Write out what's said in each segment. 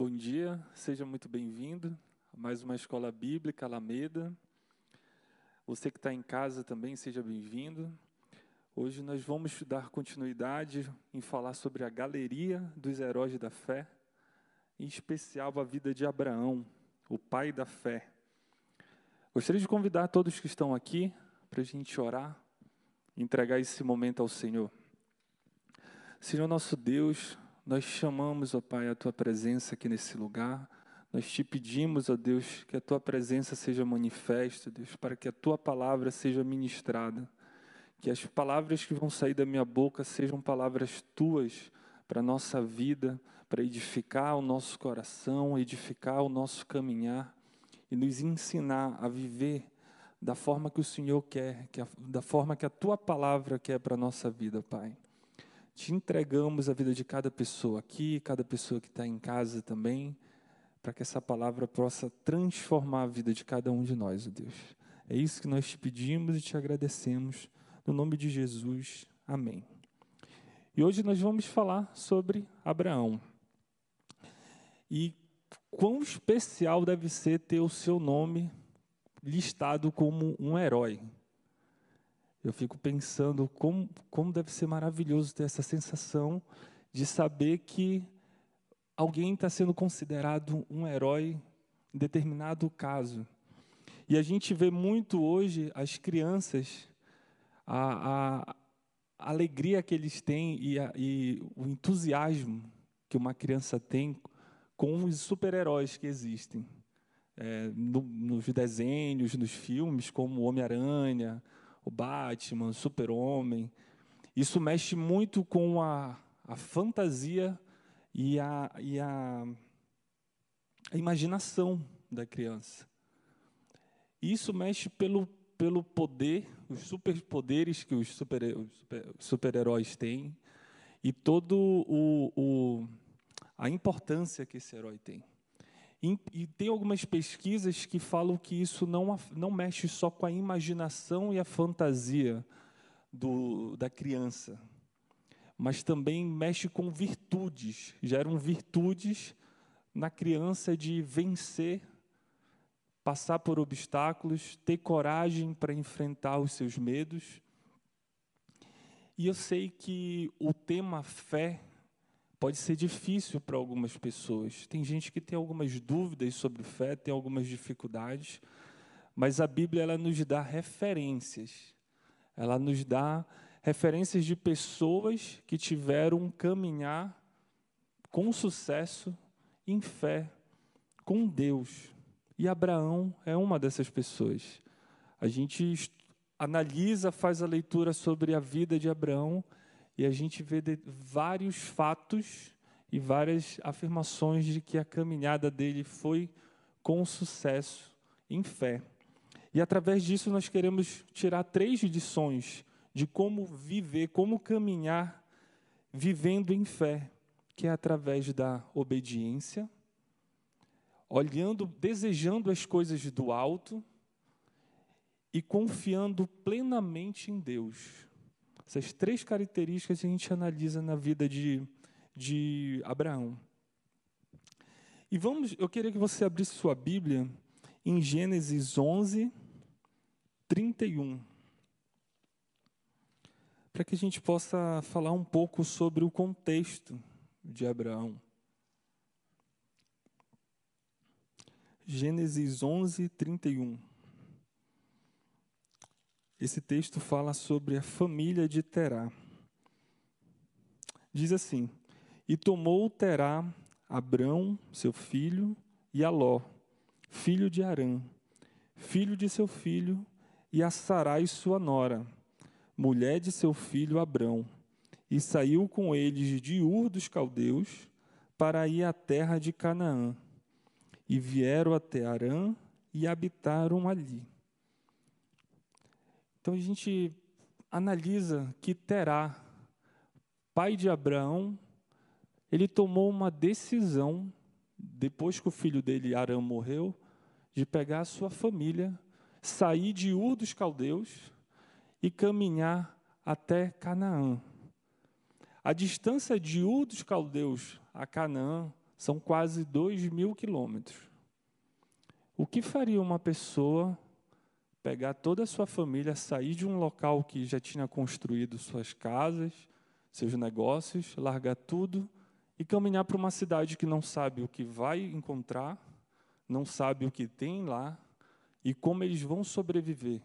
Bom dia, seja muito bem-vindo a mais uma escola bíblica Alameda. Você que está em casa também, seja bem-vindo. Hoje nós vamos dar continuidade em falar sobre a galeria dos heróis da fé, em especial a vida de Abraão, o pai da fé. Gostaria de convidar todos que estão aqui para a gente orar, entregar esse momento ao Senhor. Senhor nosso Deus, nós chamamos, ó Pai, a Tua presença aqui nesse lugar. Nós te pedimos, ó Deus, que a Tua presença seja manifesta, Deus, para que a Tua palavra seja ministrada. Que as palavras que vão sair da minha boca sejam palavras Tuas para a nossa vida, para edificar o nosso coração, edificar o nosso caminhar e nos ensinar a viver da forma que o Senhor quer, que a, da forma que a Tua palavra quer para a nossa vida, Pai te entregamos a vida de cada pessoa aqui, cada pessoa que está em casa também, para que essa palavra possa transformar a vida de cada um de nós, ó Deus. É isso que nós te pedimos e te agradecemos. No nome de Jesus, amém. E hoje nós vamos falar sobre Abraão. E quão especial deve ser ter o seu nome listado como um herói eu fico pensando como, como deve ser maravilhoso ter essa sensação de saber que alguém está sendo considerado um herói em determinado caso. E a gente vê muito hoje as crianças, a, a, alegria que eles têm e, a, e o entusiasmo que uma criança tem com os super-heróis que existem. É, no, nos desenhos, nos filmes, como Homem-Aranha, o Batman, Super-Homem. Isso mexe muito com a, a fantasia e, a, e a, a imaginação da criança. Isso mexe pelo, pelo poder, os superpoderes que os super-heróis super têm e todo o, o, a importância que esse herói tem. E, tem algumas pesquisas que falam que isso não, não mexe só com a imaginação e a fantasia do, da criança, mas também mexe com virtudes, geram virtudes na criança de vencer, passar por obstáculos, ter coragem para enfrentar os seus medos. E eu sei que o tema fé pode ser difícil para algumas pessoas. Tem gente que tem algumas dúvidas sobre fé, tem algumas dificuldades, mas a Bíblia ela nos dá referências. Ela nos dá referências de pessoas que tiveram um caminhar com sucesso em fé com Deus. E Abraão é uma dessas pessoas. A gente analisa, faz a leitura sobre a vida de Abraão e a gente vê vários fatos e várias afirmações de que a caminhada dele foi com sucesso em fé. E através disso nós queremos tirar três lições de como viver, como caminhar vivendo em fé, que é através da obediência, olhando, desejando as coisas do alto e confiando plenamente em Deus. Essas três características a gente analisa na vida de, de Abraão. E vamos, eu queria que você abrisse sua Bíblia em Gênesis 11, 31. Para que a gente possa falar um pouco sobre o contexto de Abraão. Gênesis 11, 31. Esse texto fala sobre a família de Terá. Diz assim: E tomou Terá Abrão, seu filho, e Aló, filho de Arã, filho de seu filho, e a Sarai, sua nora, mulher de seu filho Abrão, e saiu com eles de Ur dos caldeus para ir à terra de Canaã. E vieram até Arã e habitaram ali. Então a gente analisa que Terá, pai de Abraão, ele tomou uma decisão, depois que o filho dele, Arã, morreu, de pegar a sua família, sair de Ur dos Caldeus e caminhar até Canaã. A distância de Ur dos Caldeus a Canaã São quase dois mil quilômetros. O que faria uma pessoa pegar toda a sua família, sair de um local que já tinha construído suas casas, seus negócios, largar tudo e caminhar para uma cidade que não sabe o que vai encontrar, não sabe o que tem lá e como eles vão sobreviver,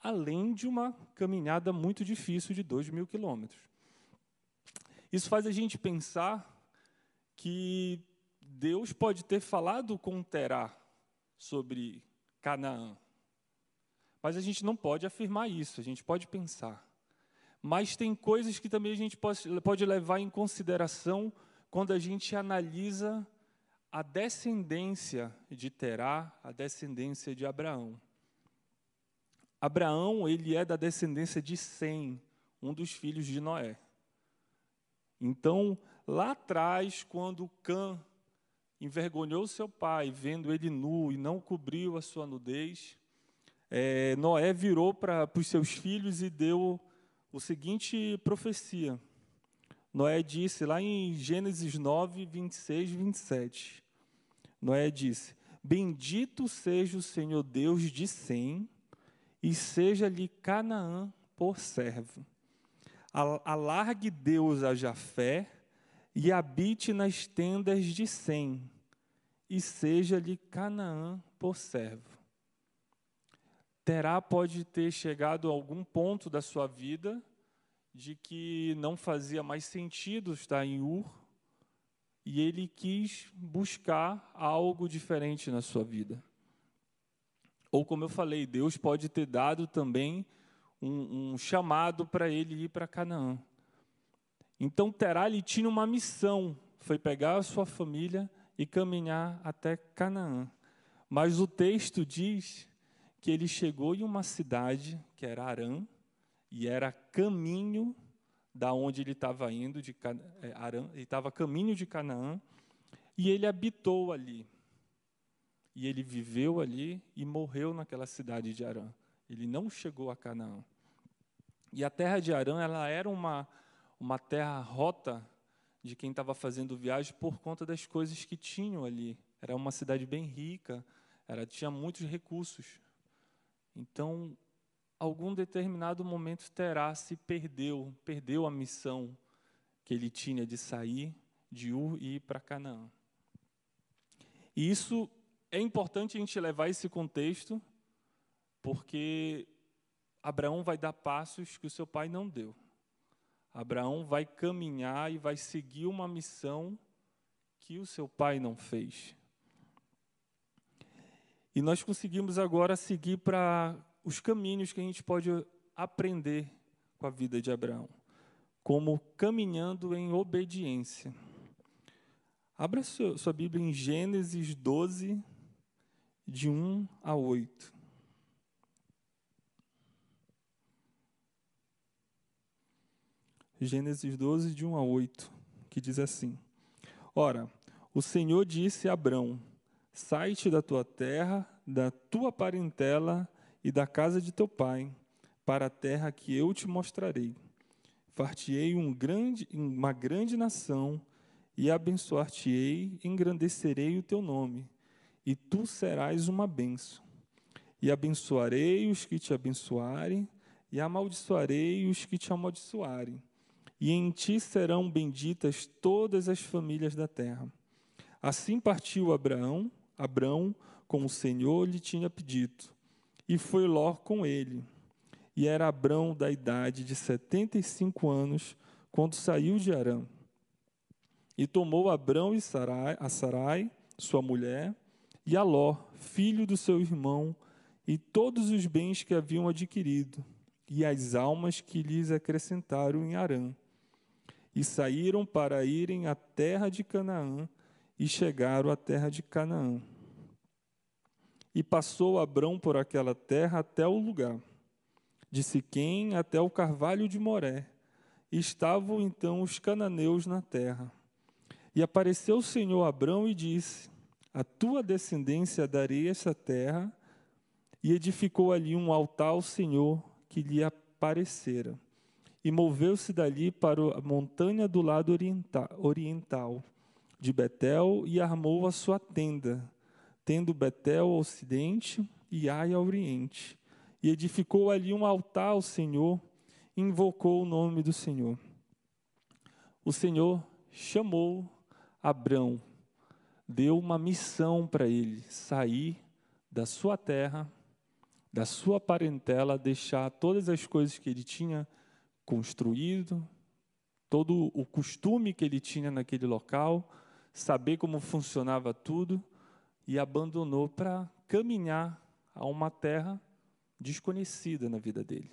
além de uma caminhada muito difícil de dois mil quilômetros. Isso faz a gente pensar que Deus pode ter falado com Terá sobre Canaã. Mas a gente não pode afirmar isso, a gente pode pensar. Mas tem coisas que também a gente pode, levar em consideração quando a gente analisa a descendência de Terá, a descendência de Abraão. Abraão, ele é da descendência de Sem, um dos filhos de Noé. Então, lá atrás, quando Cã envergonhou seu pai, vendo ele nu e não cobriu a sua nudez, é, Noé virou para os seus filhos e deu o seguinte profecia. Noé disse lá em Gênesis 9, 26, 27. Noé disse: Bendito seja o Senhor Deus de Sem, e seja-lhe Canaã por servo. Alargue Deus a Jafé, e habite nas tendas de Sem, e seja-lhe Canaã por servo. Terá pode ter chegado a algum ponto da sua vida de que não fazia mais sentido estar em Ur, e ele quis buscar algo diferente na sua vida. Ou, como eu falei, Deus pode ter dado também um, um chamado para ele ir para Canaã. Então Terá ele tinha uma missão, foi pegar a sua família e caminhar até Canaã. Mas o texto diz que ele chegou em uma cidade que era Arã e era caminho da onde ele estava indo de é, Arã, ele estava caminho de Canaã e ele habitou ali. E ele viveu ali e morreu naquela cidade de Arã. Ele não chegou a Canaã. E a terra de Arã, ela era uma uma terra rota de quem estava fazendo viagem por conta das coisas que tinham ali. Era uma cidade bem rica, era, tinha muitos recursos. Então, algum determinado momento Terá se perdeu, perdeu a missão que ele tinha de sair de Ur e ir para Canaã. E isso é importante a gente levar esse contexto, porque Abraão vai dar passos que o seu pai não deu. Abraão vai caminhar e vai seguir uma missão que o seu pai não fez. E nós conseguimos agora seguir para os caminhos que a gente pode aprender com a vida de Abraão, como caminhando em obediência. Abra sua Bíblia em Gênesis 12, de 1 a 8. Gênesis 12, de 1 a 8, que diz assim: Ora, o Senhor disse a Abrão: Sai-te da tua terra, da tua parentela e da casa de teu pai, para a terra que eu te mostrarei. Fartiei um grande, uma grande nação, e abençoar-te-ei, engrandecerei o teu nome, e tu serás uma benção. E abençoarei os que te abençoarem, e amaldiçoarei os que te amaldiçoarem e em ti serão benditas todas as famílias da terra. Assim partiu Abraão, Abraão, como o Senhor lhe tinha pedido, e foi Ló com ele. E era Abraão da idade de setenta e cinco anos, quando saiu de Arã. E tomou Abraão e Sarai, a Sarai, sua mulher, e a Ló, filho do seu irmão, e todos os bens que haviam adquirido, e as almas que lhes acrescentaram em Arã e saíram para irem à terra de Canaã, e chegaram à terra de Canaã. E passou Abrão por aquela terra até o lugar, de Siquém até o carvalho de Moré, e estavam então os cananeus na terra. E apareceu o Senhor a Abrão e disse: A tua descendência darei essa terra, e edificou ali um altar ao Senhor que lhe aparecera e moveu-se dali para a montanha do lado oriental, de Betel e armou a sua tenda, tendo Betel ao ocidente e Ai ao oriente. E edificou ali um altar ao Senhor e invocou o nome do Senhor. O Senhor chamou Abrão, deu uma missão para ele: sair da sua terra, da sua parentela, deixar todas as coisas que ele tinha construído, todo o costume que ele tinha naquele local, saber como funcionava tudo e abandonou para caminhar a uma terra desconhecida na vida dele.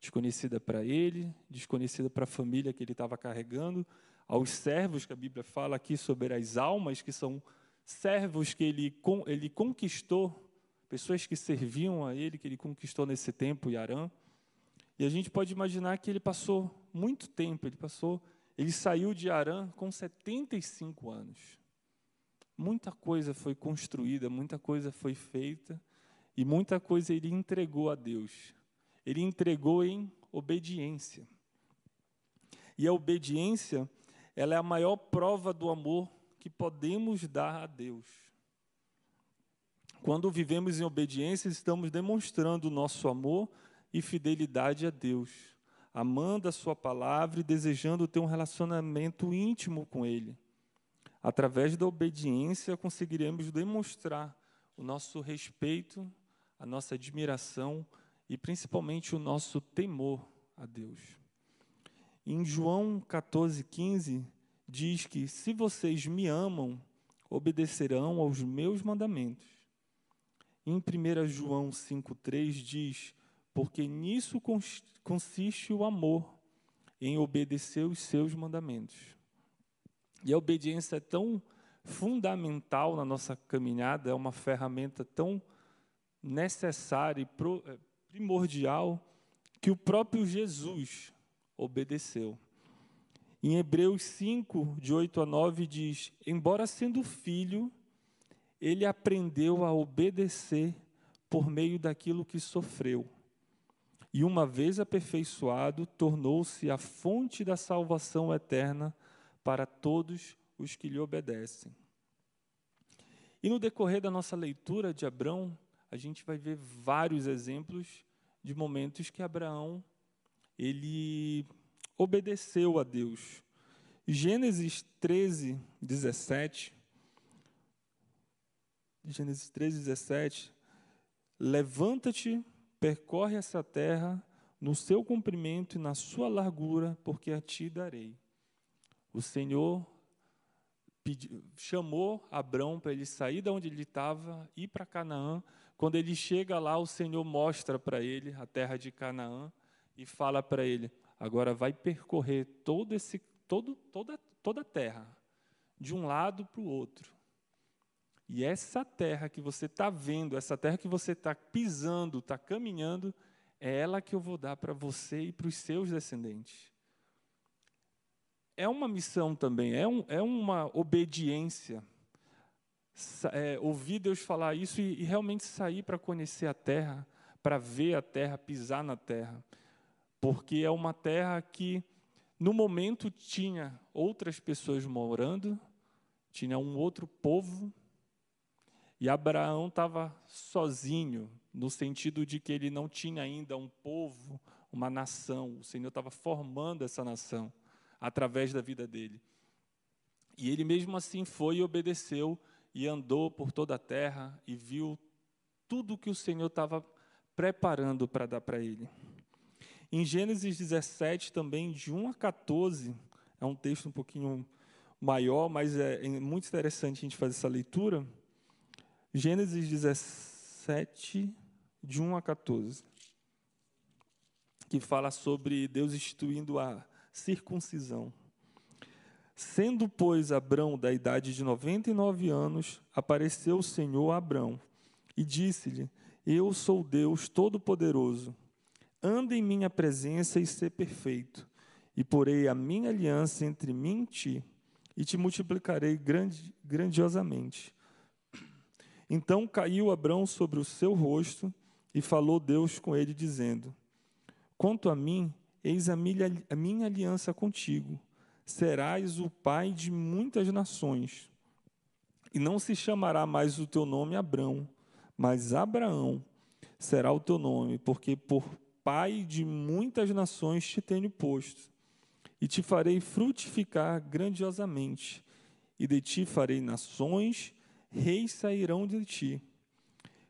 Desconhecida para ele, desconhecida para a família que ele estava carregando, aos servos que a Bíblia fala aqui sobre as almas, que são servos que ele, ele conquistou, pessoas que serviam a ele, que ele conquistou nesse tempo em Arã. E a gente pode imaginar que ele passou muito tempo, ele passou, ele saiu de Arã com 75 anos. Muita coisa foi construída, muita coisa foi feita e muita coisa ele entregou a Deus. Ele entregou em obediência. E a obediência, ela é a maior prova do amor que podemos dar a Deus. Quando vivemos em obediência, estamos demonstrando o nosso amor e fidelidade a Deus, amando a Sua palavra e desejando ter um relacionamento íntimo com Ele. Através da obediência, conseguiremos demonstrar o nosso respeito, a nossa admiração e principalmente o nosso temor a Deus. Em João 14,15, diz que se vocês me amam, obedecerão aos meus mandamentos. Em 1 João 5,3 diz: Porque nisso consiste o amor, em obedecer os seus mandamentos. E a obediência é tão fundamental na nossa caminhada, é uma ferramenta tão necessária e eh, primordial que o próprio Jesus obedeceu. Em Hebreus 5, de 8 a 9, diz: Embora sendo filho, ele aprendeu a obedecer por meio daquilo que sofreu. E uma vez aperfeiçoado, tornou-se a fonte da salvação eterna para todos os que lhe obedecem. E no decorrer da nossa leitura de Abraão, a gente vai ver vários exemplos de momentos que Abraão ele obedeceu a Deus. Gênesis 13, 17. Gênesis 13, 17. Levanta-te, percorre essa terra no seu comprimento e na sua largura, porque a ti darei. O Senhor chamou Abraão para ele sair de onde ele estava, ir para Canaã. Quando ele chega lá, o Senhor mostra para ele a terra de Canaã e fala para ele: Agora vai percorrer todo esse, todo, toda, toda a terra, de um lado para o outro. E essa terra que você está vendo, essa terra que você está pisando, está caminhando, é ela que eu vou dar para você e para os seus descendentes. É uma missão também, é, um, é uma obediência. É, ouvir Deus falar isso e, e realmente sair para conhecer a terra, para ver a terra, pisar na terra porque é uma terra que, no momento, tinha outras pessoas morando, tinha um outro povo, e Abraão estava sozinho, no sentido de que ele não tinha ainda um povo, uma nação. O Senhor estava formando essa nação através da vida dele. E ele mesmo assim foi e obedeceu e andou por toda a terra e viu tudo que o Senhor estava preparando para dar para ele. Em Gênesis 17, também, de 1 a 14, é um texto um pouquinho maior, mas é, é muito interessante a gente fazer essa leitura. Gênesis 17, de 1 a 14, que fala sobre Deus instituindo a circuncisão. Sendo, pois, Abrão da idade de 99 anos, apareceu o Senhor a Abrão e disse-lhe: Eu sou Deus Todo-Poderoso anda em minha presença e ser perfeito, e porei a minha aliança entre mim e ti, e te multiplicarei grande, grandiosamente. Então caiu Abrão sobre o seu rosto, e falou Deus com ele, dizendo: Quanto a mim, eis a minha, a minha aliança contigo. serás o pai de muitas nações. E não se chamará mais o teu nome Abrão, mas Abraão será o teu nome, porque por pai de muitas nações te tenho posto. E te farei frutificar grandiosamente, e de ti farei nações, reis sairão de ti.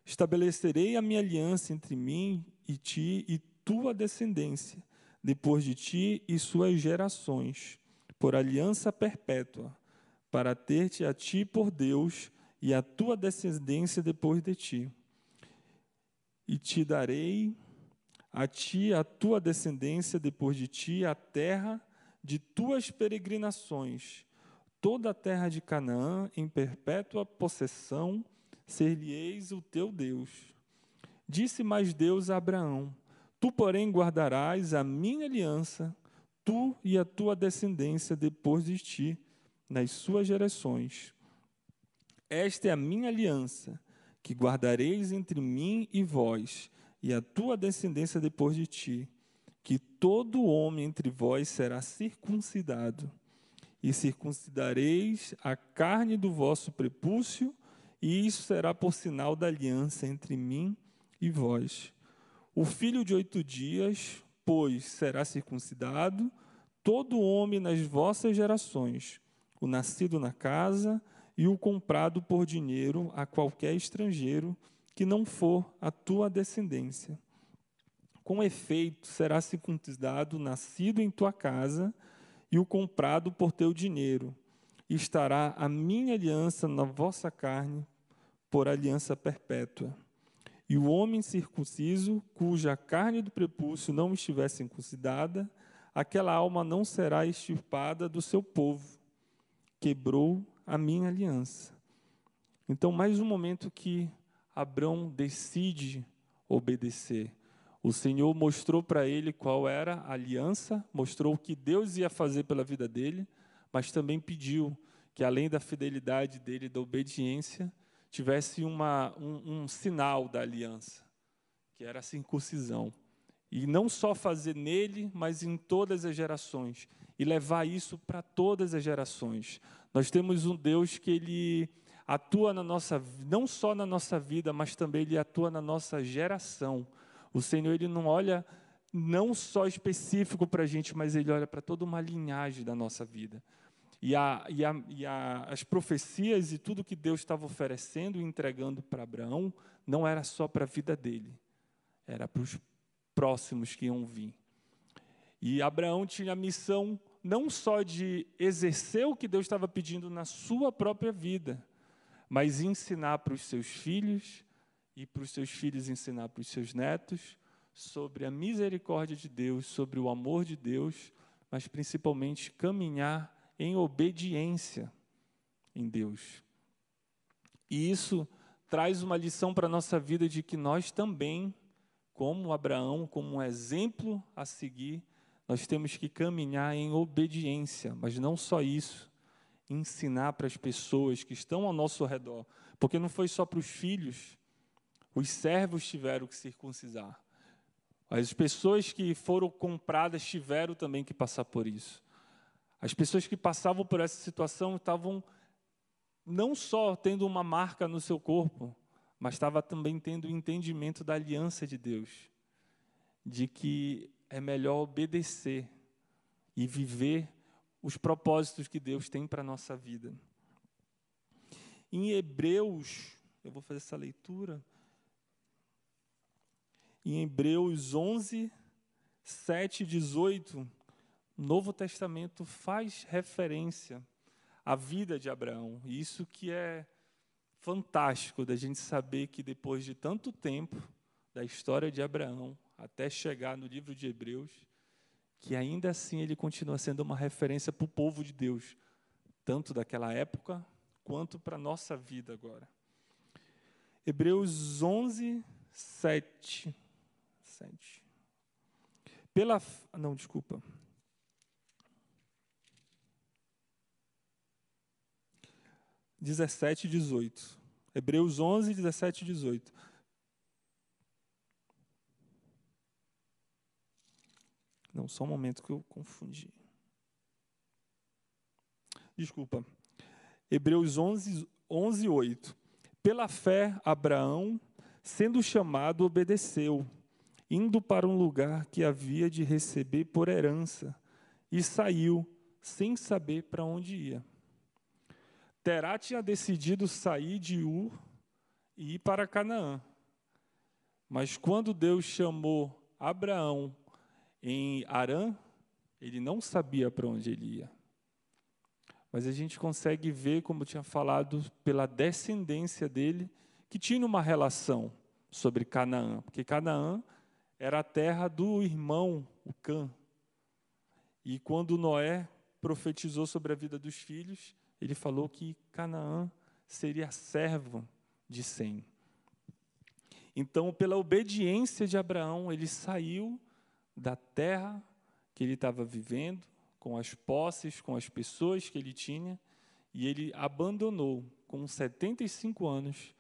Estabelecerei a minha aliança entre mim e ti e tua descendência, depois de ti e suas gerações, por aliança perpétua, para ter-te a ti por Deus e a tua descendência depois de ti. E te darei a ti a tua descendência depois de ti a terra de tuas peregrinações, toda a terra de Canaã em perpétua possessão, ser-lhe-eis o teu Deus. Disse mais Deus a Abraão: Tu, porém, guardarás a minha aliança, tu e a tua descendência depois de ti, nas suas gerações. Esta é a minha aliança, que guardareis entre mim e vós, e a tua descendência depois de ti, que todo homem entre vós será circuncidado, e circuncidareis a carne do vosso prepúcio, e isso será por sinal da aliança entre mim e vós. O filho de oito dias, pois, será circuncidado, todo homem nas vossas gerações, o nascido na casa e o comprado por dinheiro a qualquer estrangeiro que não for a tua descendência. Com efeito, será circuncidado o nascido em tua casa e o comprado por teu dinheiro, e estará a minha aliança na vossa carne por aliança perpétua. E o homem circunciso, cuja carne do prepúcio não estiver circuncidada, aquela alma não será extirpada do seu povo. Quebrou a minha aliança. Então, mais um momento que Abraão decide obedecer. O Senhor mostrou para ele qual era a aliança, mostrou o que Deus ia fazer pela vida dele, mas também pediu que, além da fidelidade dele, da obediência, tivesse uma, um, um sinal da aliança, que era a circuncisão. E não só fazer nele, mas em todas as gerações. E levar isso para todas as gerações. Nós temos um Deus que ele atua na nossa, não só na nossa vida, mas também ele atua na nossa geração. O Senhor ele não olha não só específico para a gente, mas ele olha para toda uma linhagem da nossa vida. E, a, e, a, e a, as profecias e tudo que Deus estava oferecendo e entregando para Abraão não era só para a vida dele, era para os próximos que iam vir. E Abraão tinha a missão não só de exercer o que Deus estava pedindo na sua própria vida, mas ensinar para os seus filhos e para os seus filhos ensinar para os seus netos sobre a misericórdia de Deus, sobre o amor de Deus, mas principalmente caminhar em obediência em Deus. E isso traz uma lição para a nossa vida de que nós também, como Abraão, como um exemplo a seguir, nós temos que caminhar em obediência, mas não só isso, ensinar para as pessoas que estão ao nosso redor, porque não foi só para os filhos, os servos tiveram que circuncisar. As pessoas que foram compradas tiveram também que passar por isso. As pessoas que passavam por essa situação estavam não só tendo uma marca no seu corpo, mas estava também tendo o entendimento da aliança de Deus, de que é melhor obedecer e viver os propósitos que Deus tem para a nossa vida. Em Hebreus, eu vou fazer essa leitura. Em Hebreus 11, 7 e 18, o Novo Testamento faz referência à vida de Abraão. E isso que é fantástico da gente saber que depois de tanto tempo da história de Abraão até chegar no livro de Hebreus, que ainda assim ele continua sendo uma referência para o povo de Deus, tanto daquela época quanto para a nossa vida agora. Hebreus 11, 7. 7. Pela. Não, desculpa. 17 e 18. Hebreus 11, 17 e 18. Não, só um momento que eu confundi. desculpa, Hebreus 11, 11, 8. Pela fé, Abraão, sendo chamado, obedeceu, indo para um lugar que havia de receber por herança, e saiu, sem saber para onde ia. Terá tinha decidido sair de Ur e ir para Canaã. Mas quando Deus chamou Abraão em Arã, ele não sabia para onde ele ia. Mas a gente consegue ver, como eu tinha falado, pela descendência dele, que tinha uma relação sobre Canaã, porque Canaã era a terra do irmão, o Cã. E quando Noé profetizou sobre a vida dos filhos, ele falou que Canaã seria servo de Sem. Então, pela obediência de Abraão, ele saiu da terra que ele estava vivendo, com as posses, com as pessoas que ele tinha, e ele abandonou com 75 anos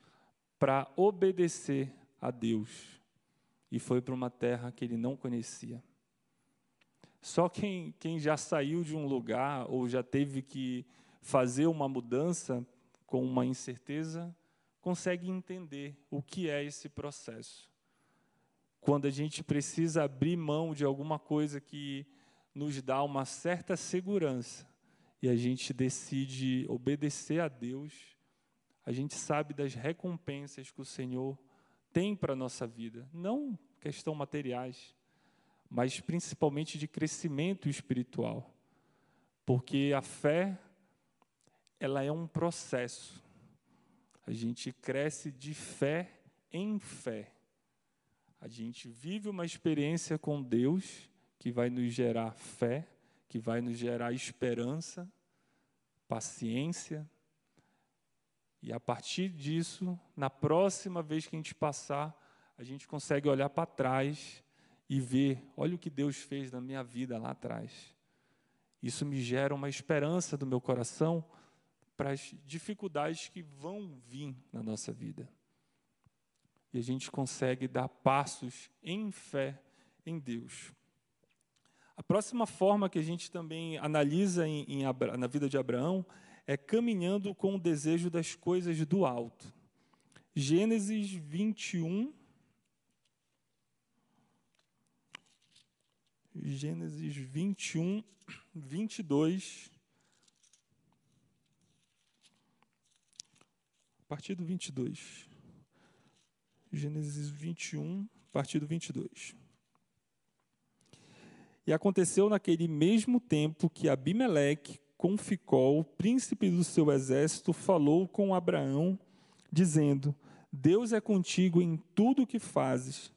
para obedecer a Deus. E foi para uma terra que ele não conhecia. Só quem, quem já saiu de um lugar ou já teve que fazer uma mudança com uma incerteza, consegue entender o que é esse processo. Quando a gente precisa abrir mão de alguma coisa que nos dá uma certa segurança e a gente decide obedecer a Deus, a gente sabe das recompensas que o Senhor tem para a nossa vida. Não questão materiais, mas principalmente de crescimento espiritual. Porque a fé, ela é um processo. A gente cresce de fé em fé. A gente vive uma experiência com Deus que vai nos gerar fé, que vai nos gerar esperança, paciência. E a partir disso, na próxima vez que a gente passar, a gente consegue olhar para trás e ver, olha o que Deus fez na minha vida lá atrás. Isso me gera uma esperança do meu coração para as dificuldades que vão vir na nossa vida. E a gente consegue dar passos em fé em Deus. A próxima forma que a gente também analisa em, em, na vida de Abraão é caminhando com o desejo das coisas do alto. Gênesis 21. Gênesis 21, 22. A partir do 22. Gênesis 21, a partir do 22. E aconteceu naquele mesmo tempo que Abimeleque, com Ficol, príncipe do seu exército, falou com Abraão, dizendo: Deus é contigo em tudo o que fazes.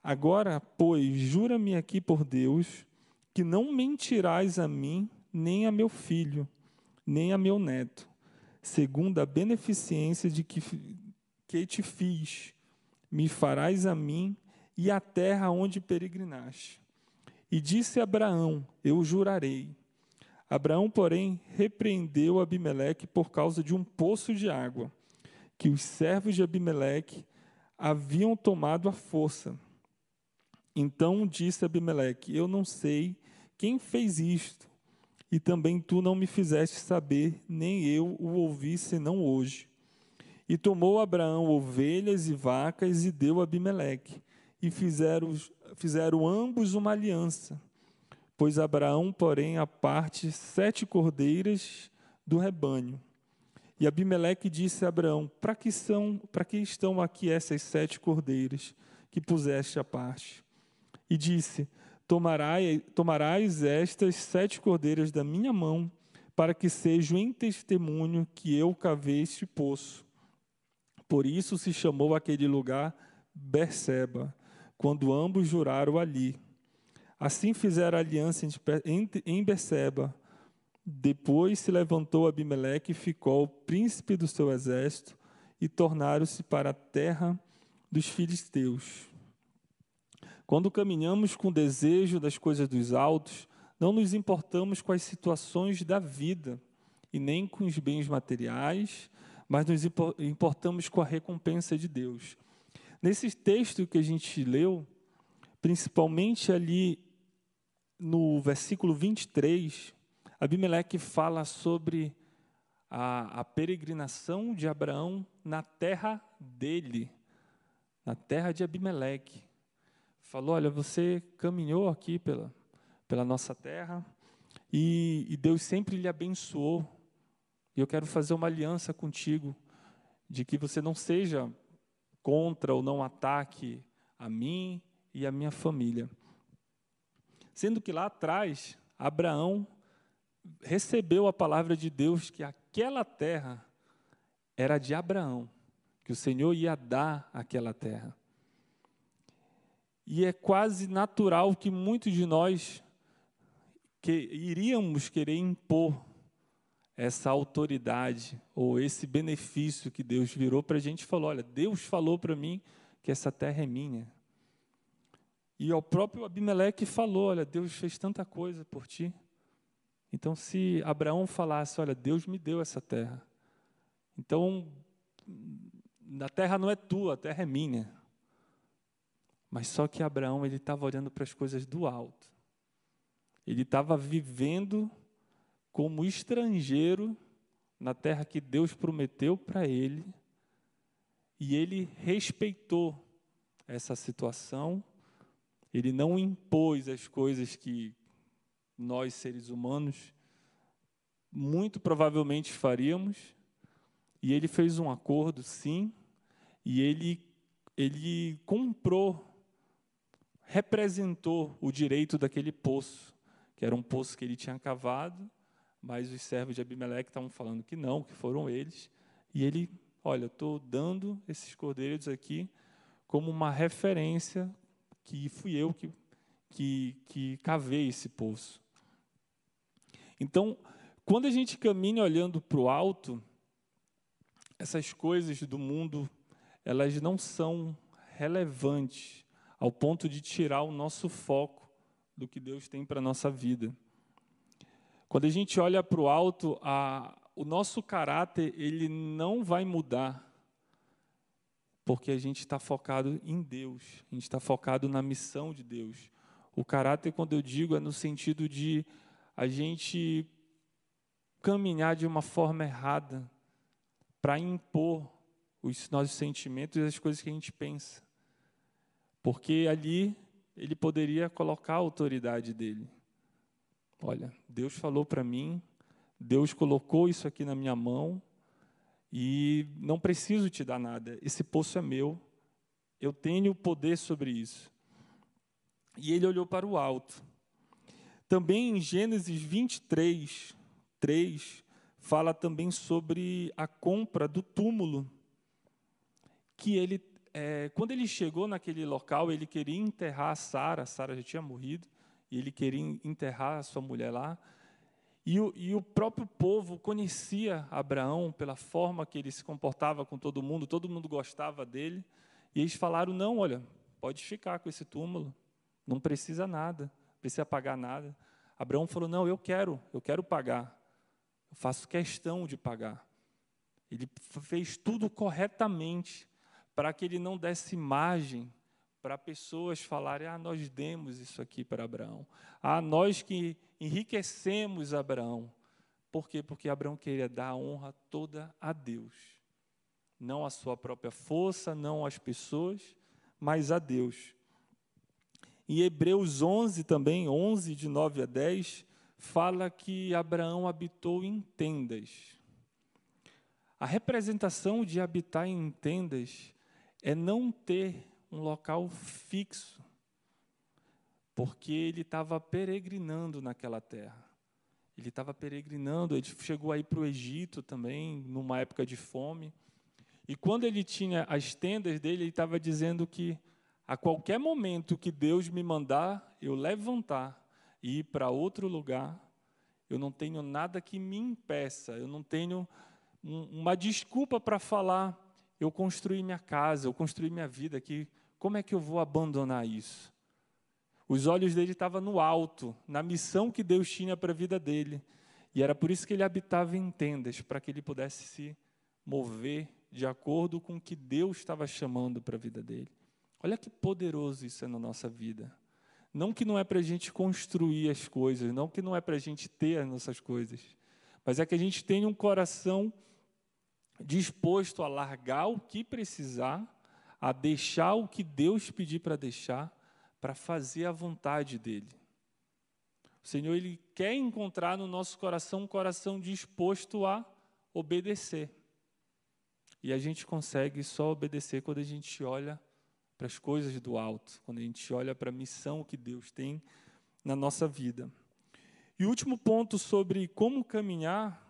Agora, pois, jura-me aqui por Deus, que não mentirás a mim, nem a meu filho, nem a meu neto, segundo a beneficência de que, que te fiz, me farás a mim e a terra onde peregrinaste. E disse Abraão: Eu jurarei. Abraão, porém, repreendeu Abimeleque por causa de um poço de água, que os servos de Abimeleque haviam tomado à força. Então disse Abimeleque: Eu não sei quem fez isto, e também tu não me fizeste saber, nem eu o ouvi senão hoje. E tomou Abraão ovelhas e vacas e deu a Abimeleque, e fizeram fizeram ambos uma aliança. Pois Abraão, porém, a parte sete cordeiras do rebanho. E Abimeleque disse a Abraão: Para que são, para que estão aqui essas sete cordeiras que puseste à parte? E disse: Tomarai, Tomarás estas sete cordeiras da minha mão, para que sejam em testemunho que eu cavei este poço. Por isso se chamou aquele lugar Berseba, quando ambos juraram ali. Assim fizeram aliança em Beceba. Depois se levantou Abimeleque e ficou príncipe do seu exército e tornaram-se para a terra dos filisteus. Quando caminhamos com desejo das coisas dos altos, não nos importamos com as situações da vida e nem com os bens materiais, mas nos importamos com a recompensa de Deus. Nesse texto que a gente leu, principalmente ali no versículo 23, Abimeleque fala sobre a, a peregrinação de Abraão na terra dele, na terra de Abimeleque. Falou: Olha, você caminhou aqui pela, pela nossa terra e, e Deus sempre lhe abençoou. E eu quero fazer uma aliança contigo de que você não seja contra ou não ataque a mim e a minha família. Sendo que lá atrás, Abraão recebeu a palavra de Deus que aquela terra era de Abraão, que o Senhor ia dar aquela terra. E é quase natural que muitos de nós que iríamos querer impor essa autoridade ou esse benefício que Deus virou para a gente e falou: olha, Deus falou para mim que essa terra é minha. E o próprio Abimeleque falou: olha, Deus fez tanta coisa por ti. Então, se Abraão falasse: olha, Deus me deu essa terra. Então, a terra não é tua, a terra é minha. Mas só que Abraão ele estava olhando para as coisas do alto. Ele estava vivendo como estrangeiro na terra que Deus prometeu para ele, e ele respeitou essa situação, ele não impôs as coisas que nós, seres humanos, muito provavelmente faríamos, e ele fez um acordo, sim, e ele, ele comprou, representou o direito daquele poço, que era um poço que ele tinha cavado, mas os servos de Abimeleque estavam falando que não, que foram eles. E ele, olha, estou dando esses cordeiros aqui como uma referência que fui eu que, que, que cavei esse poço. Então, quando a gente caminha olhando para o alto, essas coisas do mundo, elas não são relevantes ao ponto de tirar o nosso foco do que Deus tem para a nossa vida. Quando a gente olha para o alto, a, o nosso caráter ele não vai mudar, porque a gente está focado em Deus, a gente está focado na missão de Deus. O caráter, quando eu digo, é no sentido de a gente caminhar de uma forma errada para impor os nossos sentimentos e as coisas que a gente pensa. Porque ali ele poderia colocar a autoridade dele. Olha, Deus falou para mim, Deus colocou isso aqui na minha mão e não preciso te dar nada. Esse poço é meu. Eu tenho poder sobre isso. E ele olhou para o alto. Também em Gênesis 23, 3, fala também sobre a compra do túmulo. Que ele, é, quando ele chegou naquele local, ele queria enterrar Sara, Sara já tinha morrido, e ele queria enterrar a sua mulher lá. E o, e o, próprio povo conhecia Abraão pela forma que ele se comportava com todo mundo, todo mundo gostava dele. E eles falaram: não, olha, pode ficar com esse túmulo, não precisa nada, não precisa pagar nada. Abraão falou: não, eu quero, eu quero pagar, eu faço questão de pagar. Ele fez tudo corretamente para que ele não desse margem para pessoas falarem: ah, nós demos isso aqui para Abraão. Ah, nós que enriquecemos Abraão. Por quê? Porque Abraão queria dar a honra toda a Deus. Não à sua própria força, não às pessoas, mas a Deus. Em Hebreus 11 também, 11 de 9 a 10, fala que Abraão habitou em tendas. A representação de habitar em tendas é não ter um local fixo, porque ele estava peregrinando naquela terra. Ele estava peregrinando, ele chegou aí para o Egito também, numa época de fome. E quando ele tinha as tendas dele, ele estava dizendo que a qualquer momento que Deus me mandar eu levantar e ir para outro lugar, eu não tenho nada que me impeça, eu não tenho uma desculpa para falar, eu construí minha casa, eu construí minha vida aqui como é que eu vou abandonar isso? Os olhos dele estavam no alto, na missão que Deus tinha para a vida dele. E era por isso que ele habitava em tendas, para que ele pudesse se mover de acordo com o que Deus estava chamando para a vida dele. Olha que poderoso isso é na nossa vida. Não que não é para a gente construir as coisas, não que não é para a gente ter as nossas coisas, mas é que a gente tenha um coração disposto a largar o que precisar, a deixar o que Deus pedir para deixar, para fazer a vontade dEle. O Senhor, Ele quer encontrar no nosso coração um coração disposto a obedecer. E a gente consegue só obedecer quando a gente olha para as coisas do alto, quando a gente olha para a missão que Deus tem na nossa vida. E o último ponto sobre como caminhar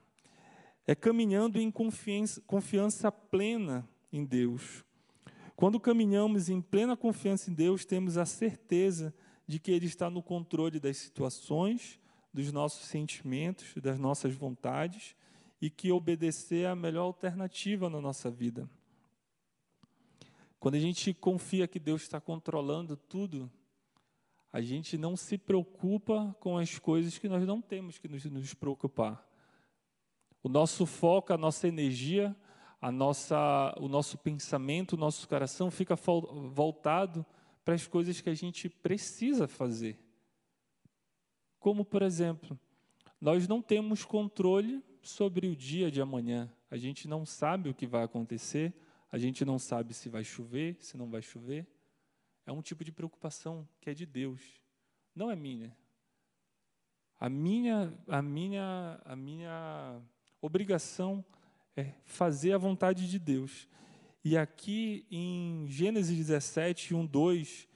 é caminhando em confiança, confiança plena em Deus. Quando caminhamos em plena confiança em Deus, temos a certeza de que Ele está no controle das situações, dos nossos sentimentos, das nossas vontades e que obedecer é a melhor alternativa na nossa vida. Quando a gente confia que Deus está controlando tudo, a gente não se preocupa com as coisas que nós não temos que nos, nos preocupar. O nosso foco, a nossa energia, a nossa, o nosso pensamento, o nosso coração fica voltado para as coisas que a gente precisa fazer. Como, por exemplo, nós não temos controle sobre o dia de amanhã. A gente não sabe o que vai acontecer, a gente não sabe se vai chover, se não vai chover. É um tipo de preocupação que é de Deus, não é minha. A minha, a minha, a minha obrigação é fazer a vontade de Deus. E aqui em Gênesis 17, 1, 2,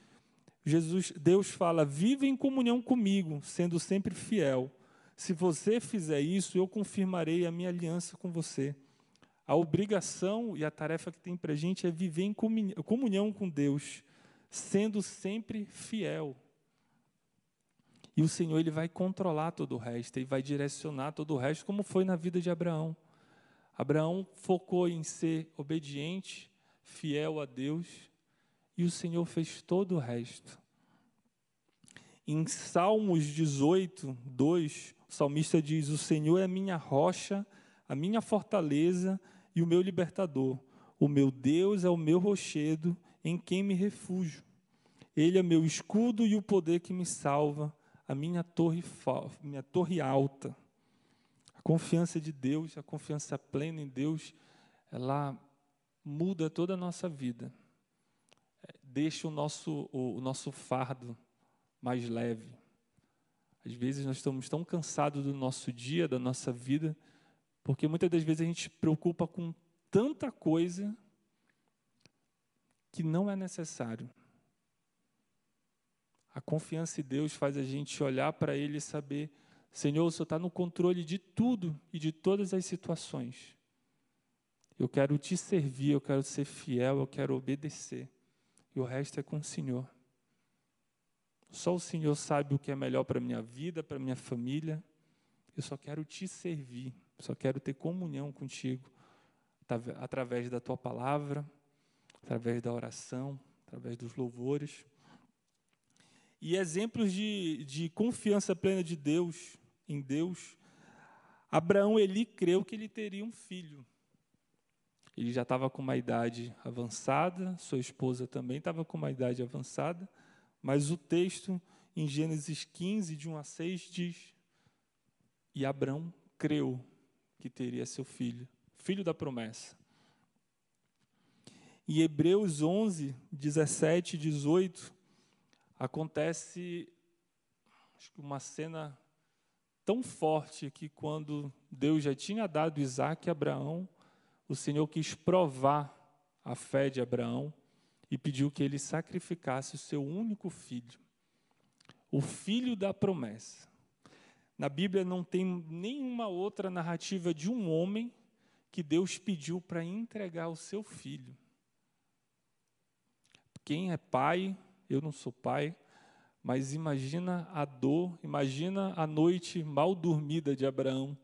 Jesus, Deus fala: "Vive em comunhão comigo, sendo sempre fiel. Se você fizer isso, eu confirmarei a minha aliança com você." A obrigação e a tarefa que tem para a gente é viver em comunhão com Deus, sendo sempre fiel. E o Senhor ele vai controlar todo o resto, ele vai direcionar todo o resto, como foi na vida de Abraão. Abraão focou em ser obediente, fiel a Deus, e o Senhor fez todo o resto. Em Salmos 18, 2, o salmista diz: O Senhor é minha rocha, a minha fortaleza e o meu libertador. O meu Deus é o meu rochedo, em quem me refúgio. Ele é meu escudo e o poder que me salva a minha torre, minha torre alta. A confiança de Deus, a confiança plena em Deus, ela muda toda a nossa vida. É, deixa o nosso, o, o nosso fardo mais leve. Às vezes nós estamos tão cansados do nosso dia, da nossa vida, porque muitas das vezes a gente se preocupa com tanta coisa que não é necessário. A confiança em Deus faz a gente olhar para Ele e saber: Senhor, o Senhor está no controle de tudo e de todas as situações. Eu quero te servir, eu quero ser fiel, eu quero obedecer. E o resto é com o Senhor. Só o Senhor sabe o que é melhor para a minha vida, para a minha família. Eu só quero te servir, só quero ter comunhão contigo, através da tua palavra, através da oração, através dos louvores. E exemplos de, de confiança plena de Deus, em Deus, Abraão, ele creu que ele teria um filho. Ele já estava com uma idade avançada, sua esposa também estava com uma idade avançada, mas o texto em Gênesis 15, de 1 a 6, diz: E Abraão creu que teria seu filho, filho da promessa. Em Hebreus 11, 17 e 18, acontece acho que uma cena tão forte que quando Deus já tinha dado Isaac a Abraão, o Senhor quis provar a fé de Abraão e pediu que ele sacrificasse o seu único filho, o filho da promessa. Na Bíblia não tem nenhuma outra narrativa de um homem que Deus pediu para entregar o seu filho. Quem é pai eu não sou pai, mas imagina a dor, imagina a noite mal dormida de Abraão,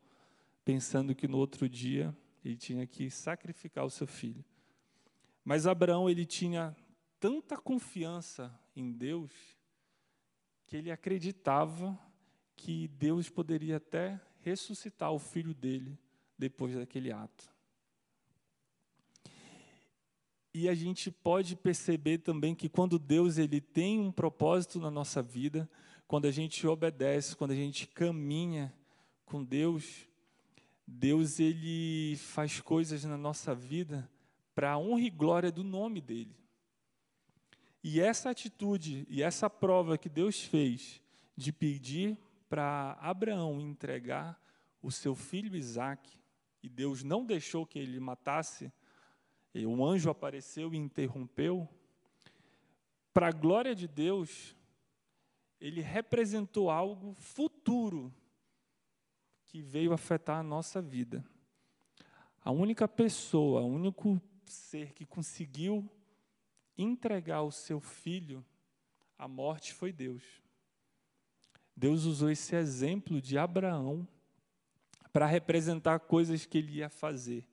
pensando que no outro dia ele tinha que sacrificar o seu filho. Mas Abraão ele tinha tanta confiança em Deus que ele acreditava que Deus poderia até ressuscitar o filho dele depois daquele ato. E, a gente pode perceber também que quando Deus ele tem um propósito na nossa vida, quando a gente obedece, quando a gente caminha com Deus, Deus ele faz coisas na nossa vida para a honra e glória do nome dele. E essa atitude e essa prova que Deus fez de pedir para Abraão entregar o seu filho Isaque, e Deus não deixou que ele matasse, e um anjo apareceu e interrompeu, para a glória de Deus, ele representou algo futuro que veio afetar a nossa vida. A única pessoa, o único ser que conseguiu entregar o seu filho à morte foi Deus. Deus usou esse exemplo de Abraão para representar coisas que ele ia fazer.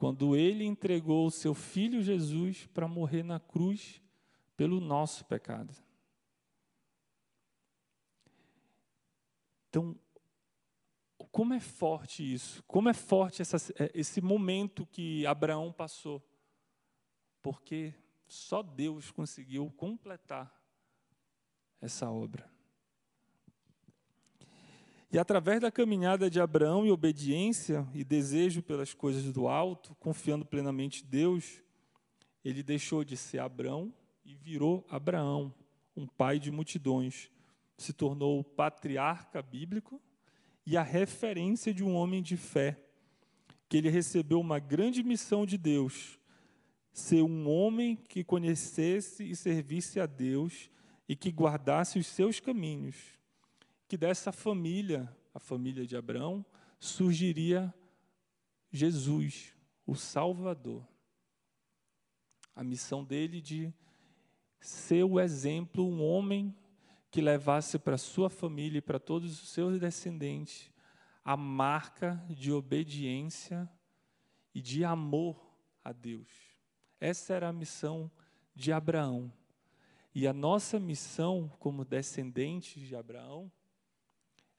Quando ele entregou o seu filho Jesus para morrer na cruz pelo nosso pecado. Então, como é forte isso? Como é forte essa, é, esse momento que Abraão passou? Porque só Deus conseguiu completar essa obra. E através da caminhada de Abraão e obediência e desejo pelas coisas do alto, confiando plenamente em Deus, ele deixou de ser Abraão e virou Abraão, um pai de multidões. Se tornou o patriarca bíblico e a referência de um homem de fé, que ele recebeu uma grande missão de Deus, ser um homem que conhecesse e servisse a Deus e que guardasse os seus caminhos que dessa família, a família de Abraão, surgiria Jesus, o Salvador. A missão dele de ser o exemplo, um homem que levasse para sua família e para todos os seus descendentes a marca de obediência e de amor a Deus. Essa era a missão de Abraão. E a nossa missão como descendentes de Abraão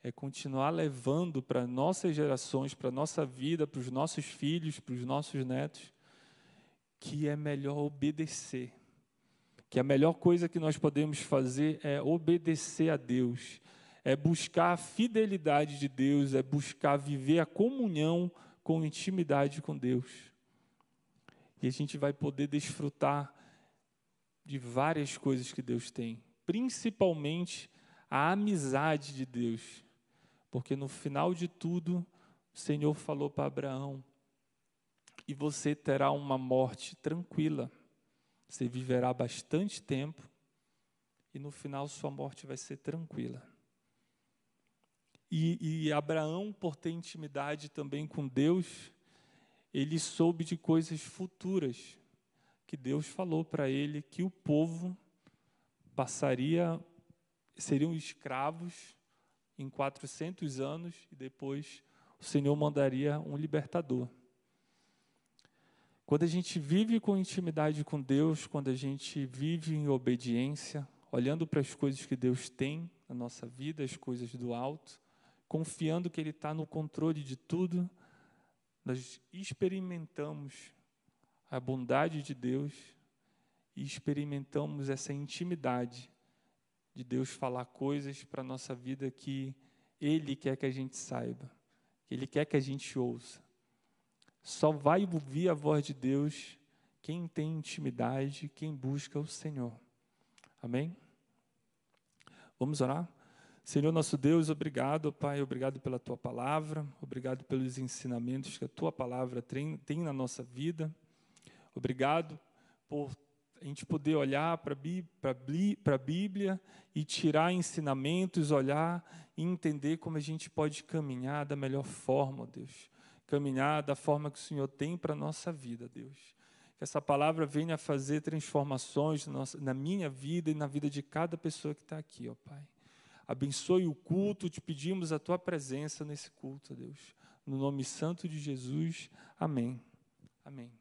é continuar levando para nossas gerações, para nossa vida, para os nossos filhos, para os nossos netos, que é melhor obedecer. Que a melhor coisa que nós podemos fazer é obedecer a Deus, é buscar a fidelidade de Deus, é buscar viver a comunhão com intimidade com Deus. E a gente vai poder desfrutar de várias coisas que Deus tem, principalmente a amizade de Deus. Porque no final de tudo, o Senhor falou para Abraão: e você terá uma morte tranquila. Você viverá bastante tempo e no final sua morte vai ser tranquila. E, e Abraão, por ter intimidade também com Deus, ele soube de coisas futuras que Deus falou para ele que o povo passaria, seriam escravos em 400 anos e depois o Senhor mandaria um libertador. Quando a gente vive com intimidade com Deus, quando a gente vive em obediência, olhando para as coisas que Deus tem na nossa vida, as coisas do alto, confiando que Ele está no controle de tudo, nós experimentamos a bondade de Deus e experimentamos essa intimidade de Deus falar coisas para a nossa vida que Ele quer que a gente saiba, que Ele quer que a gente ouça. Só vai ouvir a voz de Deus quem tem intimidade, quem busca o Senhor. Amém? Vamos orar? Senhor nosso Deus, obrigado, Pai, obrigado pela tua palavra, obrigado pelos ensinamentos que a tua palavra tem, tem na nossa vida. Obrigado por a gente poder olhar para a Bíblia e tirar ensinamentos, olhar e entender como a gente pode caminhar da melhor forma, Deus. Caminhar da forma que o Senhor tem para a nossa vida, Deus. Que essa palavra venha a fazer transformações na minha vida e na vida de cada pessoa que está aqui, ó Pai. Abençoe o culto, te pedimos a tua presença nesse culto, Deus. No nome santo de Jesus, amém. Amém.